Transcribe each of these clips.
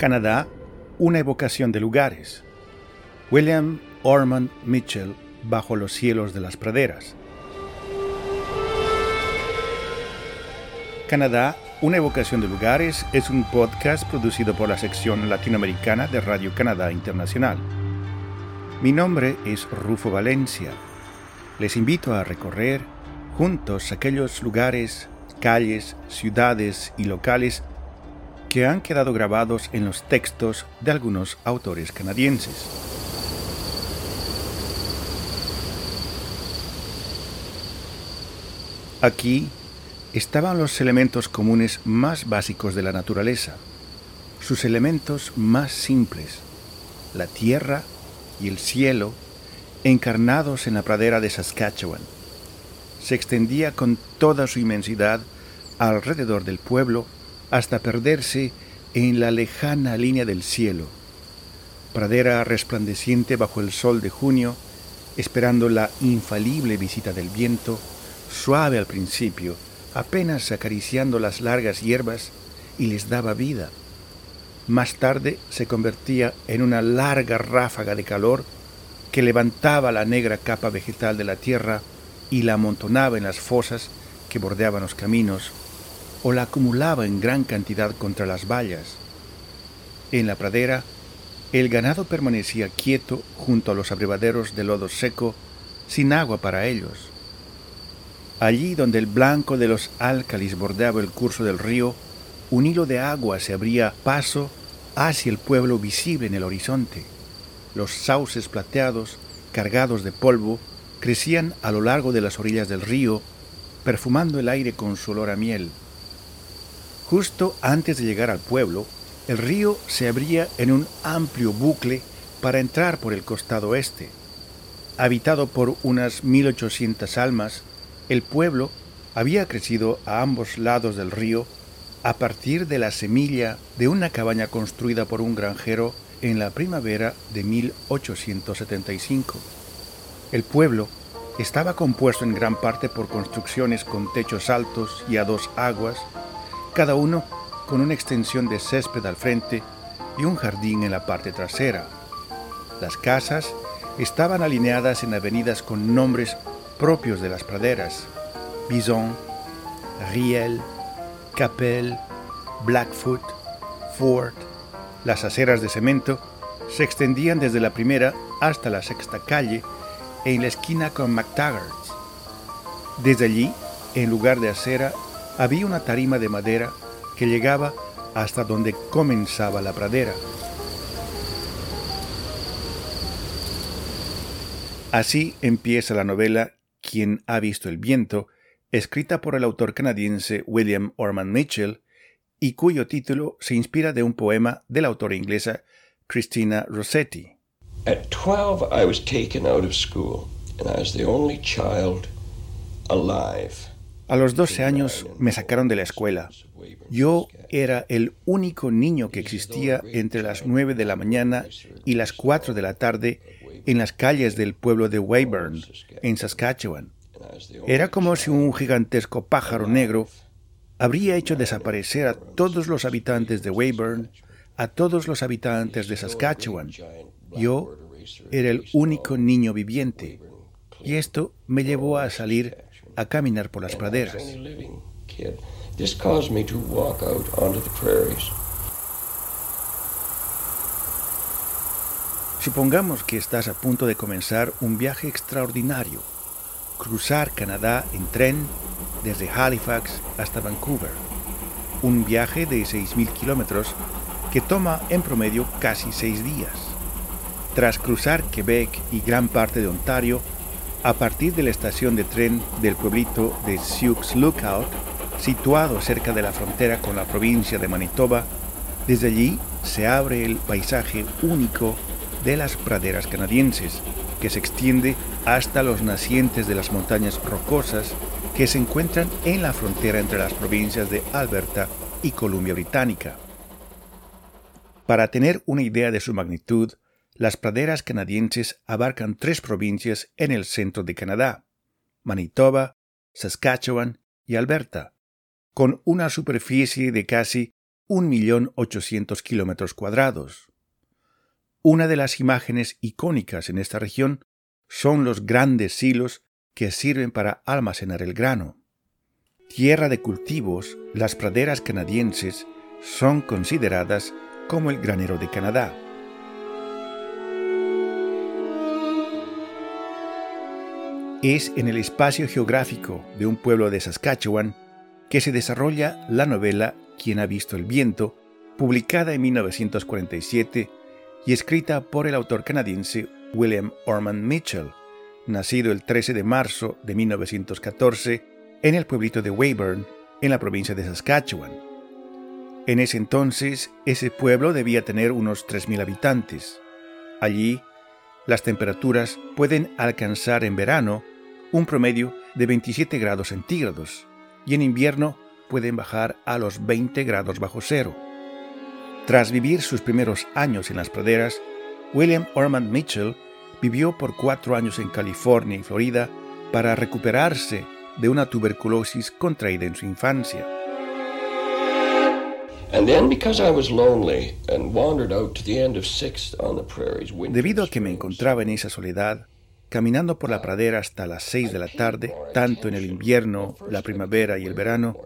Canadá, una evocación de lugares. William Ormond Mitchell, Bajo los cielos de las praderas. Canadá, una evocación de lugares es un podcast producido por la sección latinoamericana de Radio Canadá Internacional. Mi nombre es Rufo Valencia. Les invito a recorrer juntos aquellos lugares, calles, ciudades y locales que han quedado grabados en los textos de algunos autores canadienses. Aquí estaban los elementos comunes más básicos de la naturaleza, sus elementos más simples, la tierra y el cielo, encarnados en la pradera de Saskatchewan. Se extendía con toda su inmensidad alrededor del pueblo hasta perderse en la lejana línea del cielo, pradera resplandeciente bajo el sol de junio, esperando la infalible visita del viento, suave al principio, apenas acariciando las largas hierbas y les daba vida. Más tarde se convertía en una larga ráfaga de calor que levantaba la negra capa vegetal de la tierra y la amontonaba en las fosas que bordeaban los caminos o la acumulaba en gran cantidad contra las vallas. En la pradera, el ganado permanecía quieto junto a los abrevaderos de lodo seco, sin agua para ellos. Allí donde el blanco de los álcalis bordeaba el curso del río, un hilo de agua se abría paso hacia el pueblo visible en el horizonte. Los sauces plateados, cargados de polvo, crecían a lo largo de las orillas del río, perfumando el aire con su olor a miel. Justo antes de llegar al pueblo, el río se abría en un amplio bucle para entrar por el costado este. Habitado por unas 1800 almas, el pueblo había crecido a ambos lados del río a partir de la semilla de una cabaña construida por un granjero en la primavera de 1875. El pueblo estaba compuesto en gran parte por construcciones con techos altos y a dos aguas cada uno con una extensión de césped al frente y un jardín en la parte trasera. Las casas estaban alineadas en avenidas con nombres propios de las praderas, Bison, Riel, Capel, Blackfoot, Fort. Las aceras de cemento se extendían desde la primera hasta la sexta calle en la esquina con McTaggart's. Desde allí, en lugar de acera, había una tarima de madera que llegaba hasta donde comenzaba la pradera. Así empieza la novela Quien ha visto el viento, escrita por el autor canadiense William Orman Mitchell y cuyo título se inspira de un poema de la autora inglesa Christina Rossetti. At 12 I was taken out of school and I was the only child alive. A los 12 años me sacaron de la escuela. Yo era el único niño que existía entre las 9 de la mañana y las 4 de la tarde en las calles del pueblo de Weyburn, en Saskatchewan. Era como si un gigantesco pájaro negro habría hecho desaparecer a todos los habitantes de Weyburn, a todos los habitantes de Saskatchewan. Yo era el único niño viviente. Y esto me llevó a salir a caminar por las praderas. Supongamos que estás a punto de comenzar un viaje extraordinario, cruzar Canadá en tren desde Halifax hasta Vancouver, un viaje de 6.000 kilómetros que toma en promedio casi seis días. Tras cruzar Quebec y gran parte de Ontario, a partir de la estación de tren del pueblito de Sioux Lookout, situado cerca de la frontera con la provincia de Manitoba, desde allí se abre el paisaje único de las praderas canadienses, que se extiende hasta los nacientes de las montañas rocosas que se encuentran en la frontera entre las provincias de Alberta y Columbia Británica. Para tener una idea de su magnitud, las praderas canadienses abarcan tres provincias en el centro de Canadá, Manitoba, Saskatchewan y Alberta, con una superficie de casi 1.800.000 kilómetros cuadrados. Una de las imágenes icónicas en esta región son los grandes silos que sirven para almacenar el grano. Tierra de cultivos, las praderas canadienses son consideradas como el granero de Canadá. Es en el espacio geográfico de un pueblo de Saskatchewan que se desarrolla la novela Quien ha visto el viento, publicada en 1947 y escrita por el autor canadiense William Orman Mitchell, nacido el 13 de marzo de 1914 en el pueblito de Weyburn, en la provincia de Saskatchewan. En ese entonces, ese pueblo debía tener unos 3.000 habitantes. Allí, las temperaturas pueden alcanzar en verano un promedio de 27 grados centígrados y en invierno pueden bajar a los 20 grados bajo cero. Tras vivir sus primeros años en las praderas, William Ormond Mitchell vivió por cuatro años en California y Florida para recuperarse de una tuberculosis contraída en su infancia. Debido a que me encontraba en esa soledad, caminando por la pradera hasta las seis de la tarde, tanto en el invierno, la primavera y el verano,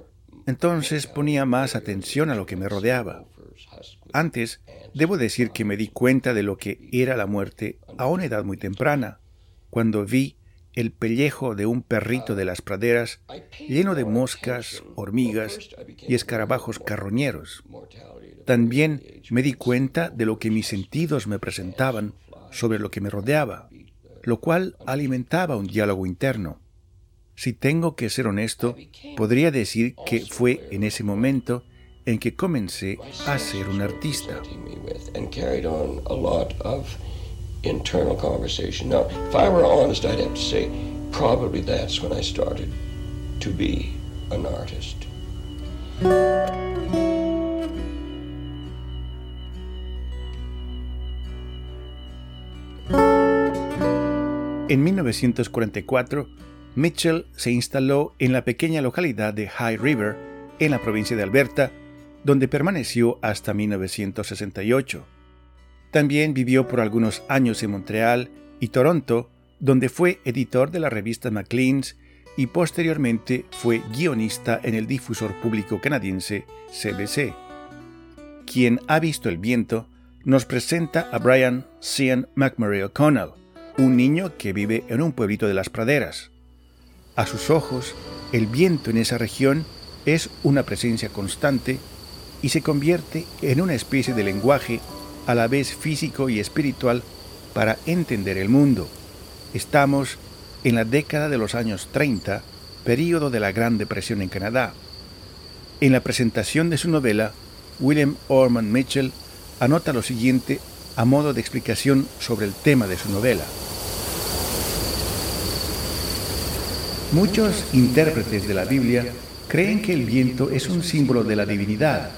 entonces ponía más atención a lo que me rodeaba. Antes, debo decir que me di cuenta de lo que era la muerte a una edad muy temprana, cuando vi el pellejo de un perrito de las praderas lleno de moscas, hormigas y escarabajos carroñeros. También me di cuenta de lo que mis sentidos me presentaban sobre lo que me rodeaba, lo cual alimentaba un diálogo interno. Si tengo que ser honesto, podría decir que fue en ese momento en que comencé a ser un artista. Internal conversation. Now, if I were honest, I'd have to say probably that's when I started to be an artist. En 1944, Mitchell se instaló en la pequeña localidad de High River, en la provincia de Alberta, donde permaneció hasta 1968. También vivió por algunos años en Montreal y Toronto, donde fue editor de la revista Maclean's y posteriormente fue guionista en el difusor público canadiense CBC. Quien ha visto el viento nos presenta a Brian Sean McMurray O'Connell, un niño que vive en un pueblito de las praderas. A sus ojos, el viento en esa región es una presencia constante y se convierte en una especie de lenguaje a la vez físico y espiritual para entender el mundo. Estamos en la década de los años 30, período de la Gran Depresión en Canadá. En la presentación de su novela, William Orman Mitchell anota lo siguiente a modo de explicación sobre el tema de su novela. Muchos intérpretes de la Biblia creen que el viento es un símbolo de la divinidad.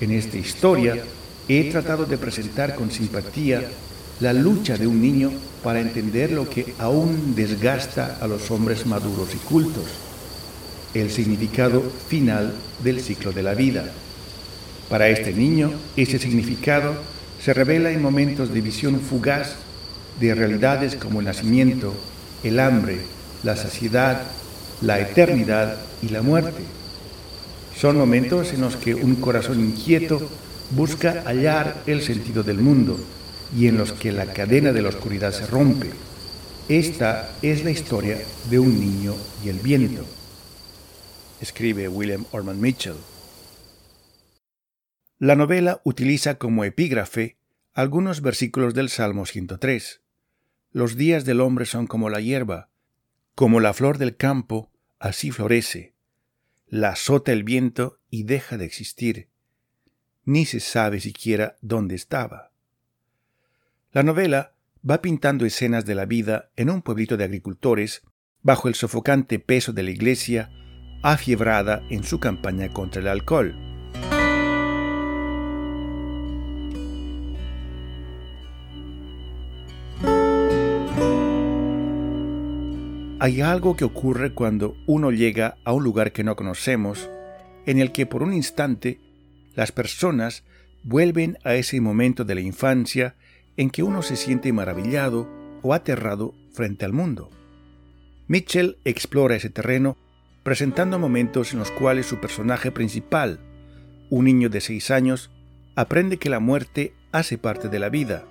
En esta historia, he tratado de presentar con simpatía la lucha de un niño para entender lo que aún desgasta a los hombres maduros y cultos, el significado final del ciclo de la vida. Para este niño, ese significado se revela en momentos de visión fugaz de realidades como el nacimiento, el hambre, la saciedad, la eternidad y la muerte. Son momentos en los que un corazón inquieto busca hallar el sentido del mundo y en los que la cadena de la oscuridad se rompe. Esta es la historia de un niño y el viento, escribe William Orman Mitchell. La novela utiliza como epígrafe algunos versículos del Salmo 103. Los días del hombre son como la hierba, como la flor del campo, así florece. La azota el viento y deja de existir ni se sabe siquiera dónde estaba. La novela va pintando escenas de la vida en un pueblito de agricultores bajo el sofocante peso de la iglesia, afiebrada en su campaña contra el alcohol. Hay algo que ocurre cuando uno llega a un lugar que no conocemos, en el que por un instante las personas vuelven a ese momento de la infancia en que uno se siente maravillado o aterrado frente al mundo. Mitchell explora ese terreno presentando momentos en los cuales su personaje principal, un niño de seis años, aprende que la muerte hace parte de la vida,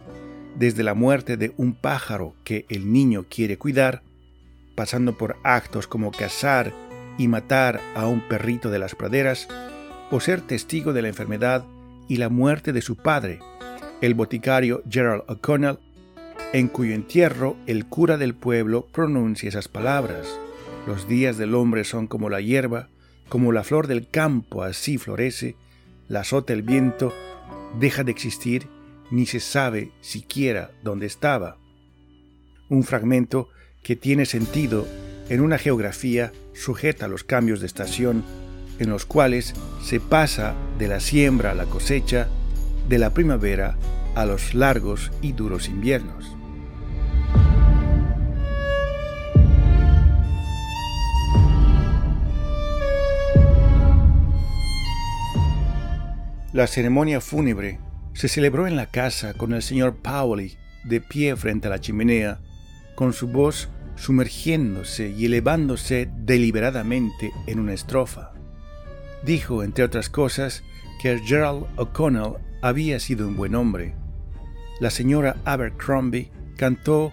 desde la muerte de un pájaro que el niño quiere cuidar, pasando por actos como cazar y matar a un perrito de las praderas, o ser testigo de la enfermedad y la muerte de su padre, el boticario Gerald O'Connell, en cuyo entierro el cura del pueblo pronuncia esas palabras. Los días del hombre son como la hierba, como la flor del campo, así florece, la azota el viento, deja de existir, ni se sabe siquiera dónde estaba. Un fragmento que tiene sentido en una geografía sujeta a los cambios de estación, en los cuales se pasa de la siembra a la cosecha, de la primavera a los largos y duros inviernos. La ceremonia fúnebre se celebró en la casa con el señor Pauli de pie frente a la chimenea, con su voz sumergiéndose y elevándose deliberadamente en una estrofa. Dijo, entre otras cosas, que Gerald O'Connell había sido un buen hombre. La señora Abercrombie cantó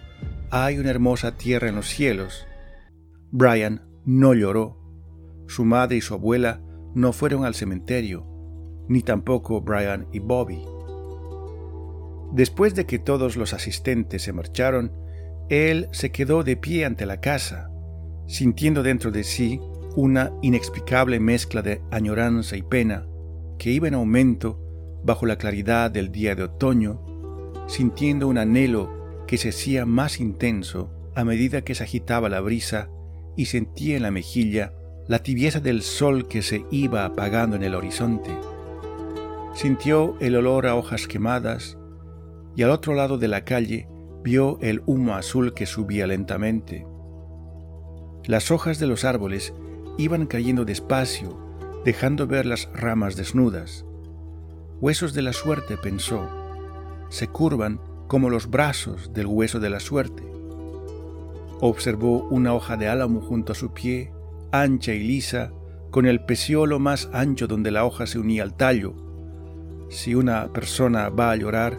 Hay una hermosa tierra en los cielos. Brian no lloró. Su madre y su abuela no fueron al cementerio ni tampoco Brian y Bobby. Después de que todos los asistentes se marcharon, él se quedó de pie ante la casa, sintiendo dentro de sí una inexplicable mezcla de añoranza y pena que iba en aumento bajo la claridad del día de otoño, sintiendo un anhelo que se hacía más intenso a medida que se agitaba la brisa y sentía en la mejilla la tibieza del sol que se iba apagando en el horizonte. Sintió el olor a hojas quemadas y al otro lado de la calle vio el humo azul que subía lentamente. Las hojas de los árboles iban cayendo despacio, dejando ver las ramas desnudas. Huesos de la suerte, pensó, se curvan como los brazos del hueso de la suerte. Observó una hoja de álamo junto a su pie, ancha y lisa, con el peciolo más ancho donde la hoja se unía al tallo, si una persona va a llorar,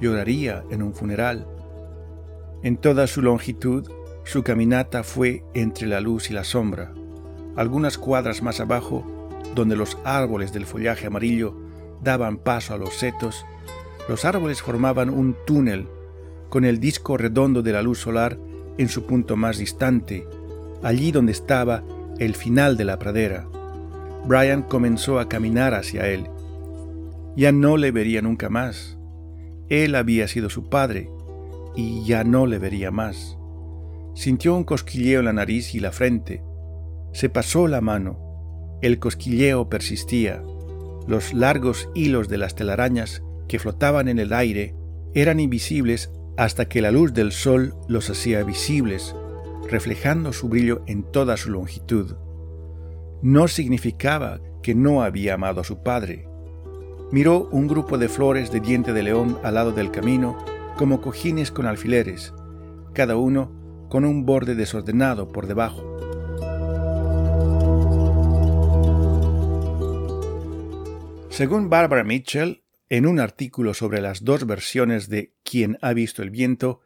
lloraría en un funeral. En toda su longitud, su caminata fue entre la luz y la sombra. Algunas cuadras más abajo, donde los árboles del follaje amarillo daban paso a los setos, los árboles formaban un túnel con el disco redondo de la luz solar en su punto más distante, allí donde estaba el final de la pradera. Brian comenzó a caminar hacia él ya no le vería nunca más. Él había sido su padre y ya no le vería más. Sintió un cosquilleo en la nariz y la frente. Se pasó la mano. El cosquilleo persistía. Los largos hilos de las telarañas que flotaban en el aire eran invisibles hasta que la luz del sol los hacía visibles, reflejando su brillo en toda su longitud. No significaba que no había amado a su padre, miró un grupo de flores de diente de león al lado del camino como cojines con alfileres, cada uno con un borde desordenado por debajo. Según Barbara Mitchell, en un artículo sobre las dos versiones de Quien ha visto el viento,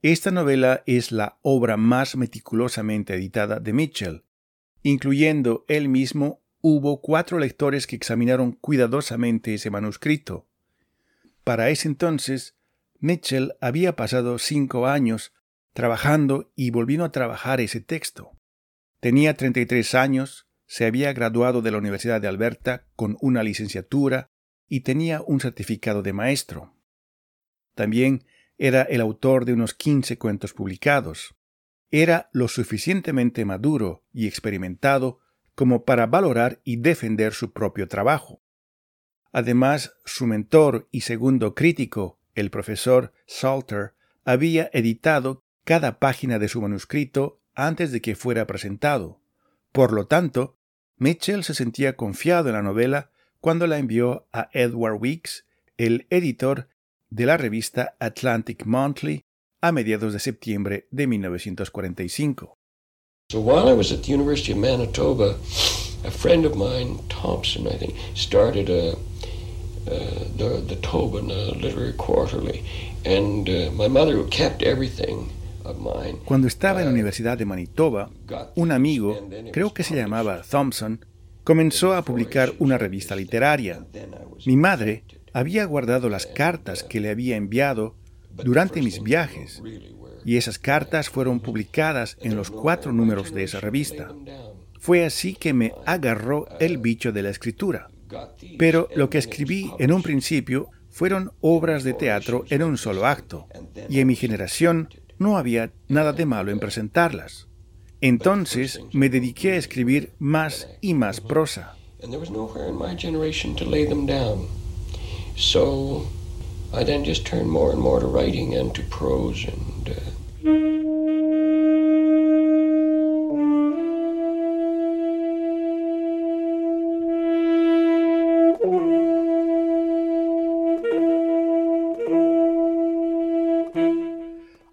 esta novela es la obra más meticulosamente editada de Mitchell, incluyendo él mismo hubo cuatro lectores que examinaron cuidadosamente ese manuscrito. Para ese entonces, Mitchell había pasado cinco años trabajando y volviendo a trabajar ese texto. Tenía 33 años, se había graduado de la Universidad de Alberta con una licenciatura y tenía un certificado de maestro. También era el autor de unos 15 cuentos publicados. Era lo suficientemente maduro y experimentado como para valorar y defender su propio trabajo. Además, su mentor y segundo crítico, el profesor Salter, había editado cada página de su manuscrito antes de que fuera presentado. Por lo tanto, Mitchell se sentía confiado en la novela cuando la envió a Edward Weeks, el editor de la revista Atlantic Monthly, a mediados de septiembre de 1945. So while I was at the Manitoba, a friend of Thompson, I think, started a, uh, the, Tobin uh, Literary Quarterly, and uh, my mother kept everything Cuando estaba en la Universidad de Manitoba, un amigo, creo que se llamaba Thompson, comenzó a publicar una revista literaria. Mi madre había guardado las cartas que le había enviado durante mis viajes y esas cartas fueron publicadas en los cuatro números de esa revista. Fue así que me agarró el bicho de la escritura. Pero lo que escribí en un principio fueron obras de teatro en un solo acto, y en mi generación no había nada de malo en presentarlas. Entonces me dediqué a escribir más y más prosa.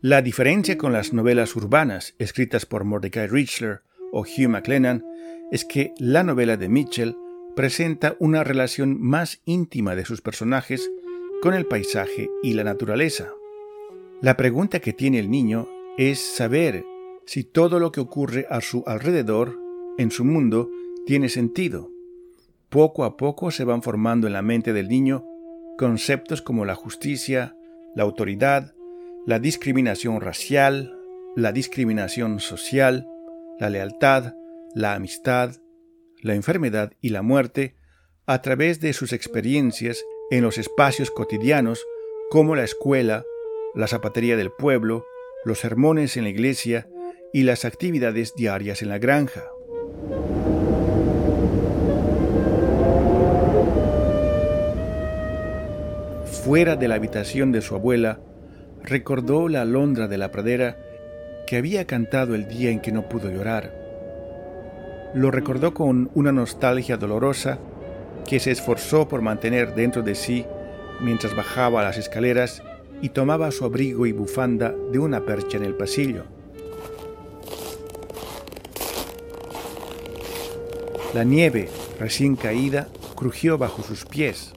La diferencia con las novelas urbanas escritas por Mordecai Richler o Hugh MacLennan es que la novela de Mitchell presenta una relación más íntima de sus personajes con el paisaje y la naturaleza. La pregunta que tiene el niño es saber si todo lo que ocurre a su alrededor, en su mundo, tiene sentido. Poco a poco se van formando en la mente del niño conceptos como la justicia, la autoridad, la discriminación racial, la discriminación social, la lealtad, la amistad, la enfermedad y la muerte a través de sus experiencias en los espacios cotidianos como la escuela, la zapatería del pueblo, los sermones en la iglesia y las actividades diarias en la granja. Fuera de la habitación de su abuela, recordó la alondra de la pradera que había cantado el día en que no pudo llorar. Lo recordó con una nostalgia dolorosa que se esforzó por mantener dentro de sí mientras bajaba las escaleras y tomaba su abrigo y bufanda de una percha en el pasillo. La nieve, recién caída, crujió bajo sus pies.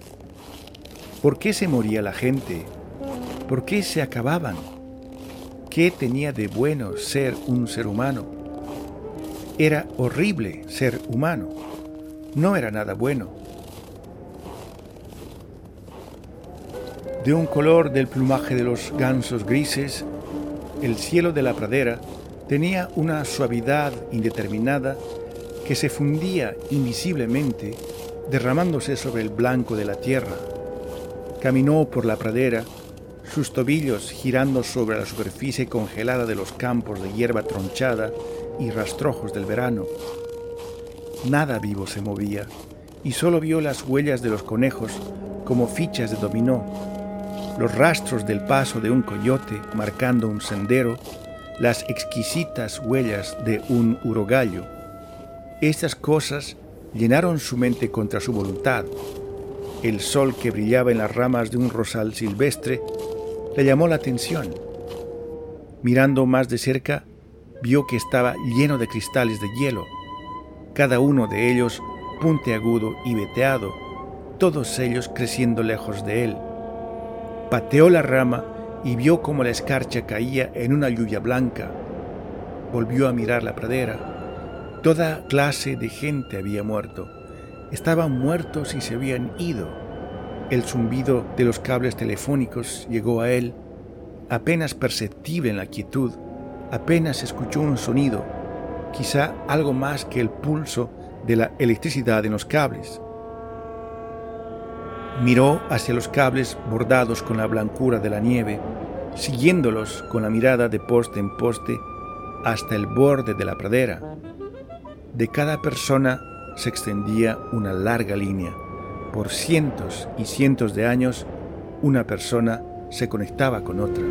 ¿Por qué se moría la gente? ¿Por qué se acababan? ¿Qué tenía de bueno ser un ser humano? Era horrible ser humano. No era nada bueno. De un color del plumaje de los gansos grises, el cielo de la pradera tenía una suavidad indeterminada que se fundía invisiblemente derramándose sobre el blanco de la tierra. Caminó por la pradera sus tobillos girando sobre la superficie congelada de los campos de hierba tronchada y rastrojos del verano. Nada vivo se movía, y solo vio las huellas de los conejos como fichas de dominó, los rastros del paso de un coyote marcando un sendero, las exquisitas huellas de un urogallo. Estas cosas llenaron su mente contra su voluntad. El sol que brillaba en las ramas de un rosal silvestre le llamó la atención. Mirando más de cerca, vio que estaba lleno de cristales de hielo, cada uno de ellos puntiagudo y veteado, todos ellos creciendo lejos de él. Pateó la rama y vio cómo la escarcha caía en una lluvia blanca. Volvió a mirar la pradera. Toda clase de gente había muerto. Estaban muertos y se habían ido. El zumbido de los cables telefónicos llegó a él, apenas perceptible en la quietud, apenas escuchó un sonido, quizá algo más que el pulso de la electricidad en los cables. Miró hacia los cables bordados con la blancura de la nieve, siguiéndolos con la mirada de poste en poste hasta el borde de la pradera. De cada persona se extendía una larga línea por cientos y cientos de años, una persona se conectaba con otra.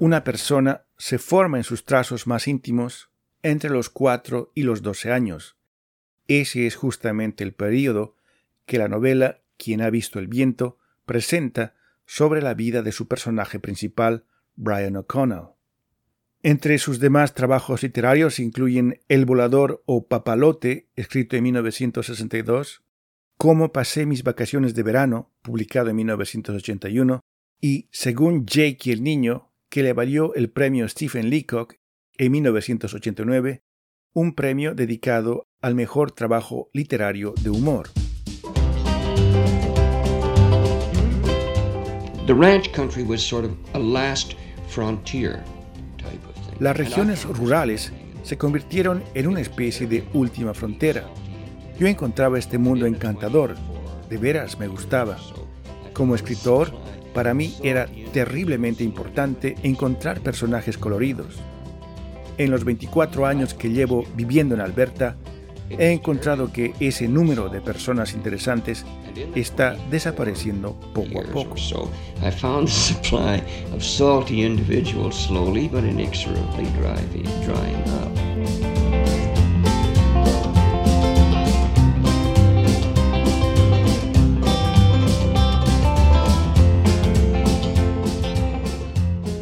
Una persona se forma en sus trazos más íntimos entre los 4 y los 12 años. Ese es justamente el período que la novela Quien ha visto el viento presenta sobre la vida de su personaje principal, Brian O'Connell. Entre sus demás trabajos literarios incluyen El volador o Papalote, escrito en 1962, Cómo pasé mis vacaciones de verano, publicado en 1981, y Según Jake y el niño, que le valió el premio Stephen Leacock en 1989, un premio dedicado al mejor trabajo literario de humor. Las regiones rurales se convirtieron en una especie de última frontera. Yo encontraba este mundo encantador, de veras me gustaba. Como escritor, para mí era terriblemente importante encontrar personajes coloridos. En los 24 años que llevo viviendo en Alberta, he encontrado que ese número de personas interesantes está desapareciendo poco a poco.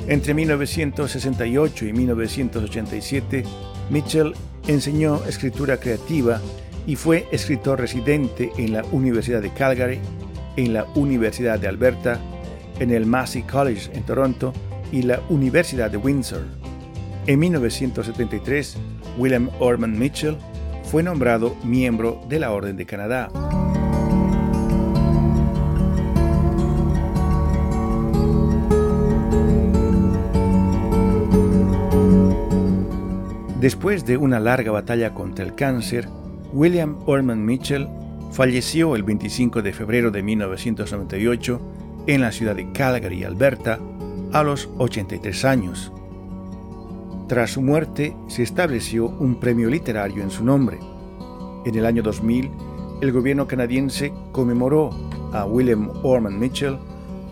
Entre 1968 y 1987, Mitchell enseñó escritura creativa y fue escritor residente en la Universidad de Calgary, en la Universidad de Alberta, en el Massey College en Toronto y la Universidad de Windsor. En 1973, William Orman Mitchell fue nombrado miembro de la Orden de Canadá. Después de una larga batalla contra el cáncer, William Orman Mitchell falleció el 25 de febrero de 1998 en la ciudad de Calgary, Alberta, a los 83 años. Tras su muerte se estableció un premio literario en su nombre. En el año 2000, el gobierno canadiense conmemoró a William Orman Mitchell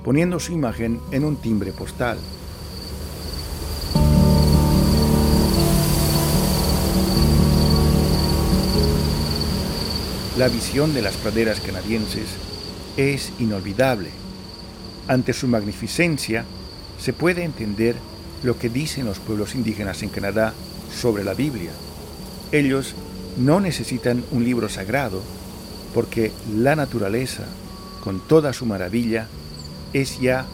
poniendo su imagen en un timbre postal. La visión de las praderas canadienses es inolvidable. Ante su magnificencia se puede entender lo que dicen los pueblos indígenas en Canadá sobre la Biblia. Ellos no necesitan un libro sagrado porque la naturaleza, con toda su maravilla, es ya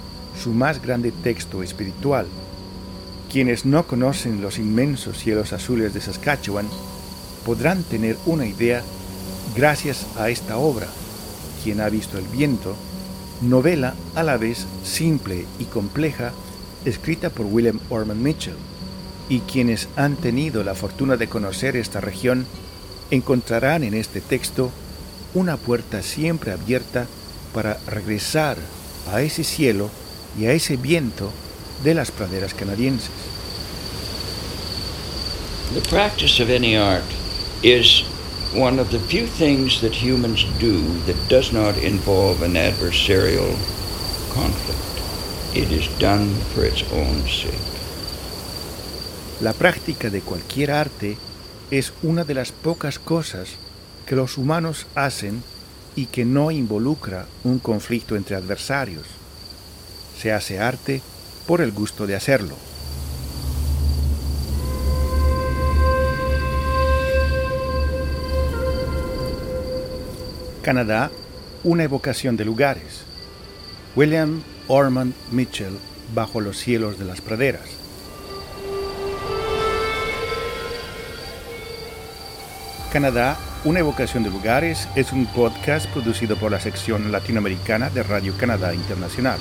su más grande texto espiritual. Quienes no conocen los inmensos cielos azules de Saskatchewan podrán tener una idea Gracias a esta obra, quien ha visto el viento, novela a la vez simple y compleja, escrita por William Orman Mitchell, y quienes han tenido la fortuna de conocer esta región encontrarán en este texto una puerta siempre abierta para regresar a ese cielo y a ese viento de las praderas canadienses. One of the few things that humans do that does not involve an adversarial conflict. It is done for its own sake. La práctica de cualquier arte es una de las pocas cosas que los humanos hacen y que no involucra un conflicto entre adversarios. Se hace arte por el gusto de hacerlo. Canadá, una evocación de lugares. William Ormond Mitchell, Bajo los cielos de las praderas. Canadá, una evocación de lugares es un podcast producido por la sección latinoamericana de Radio Canadá Internacional.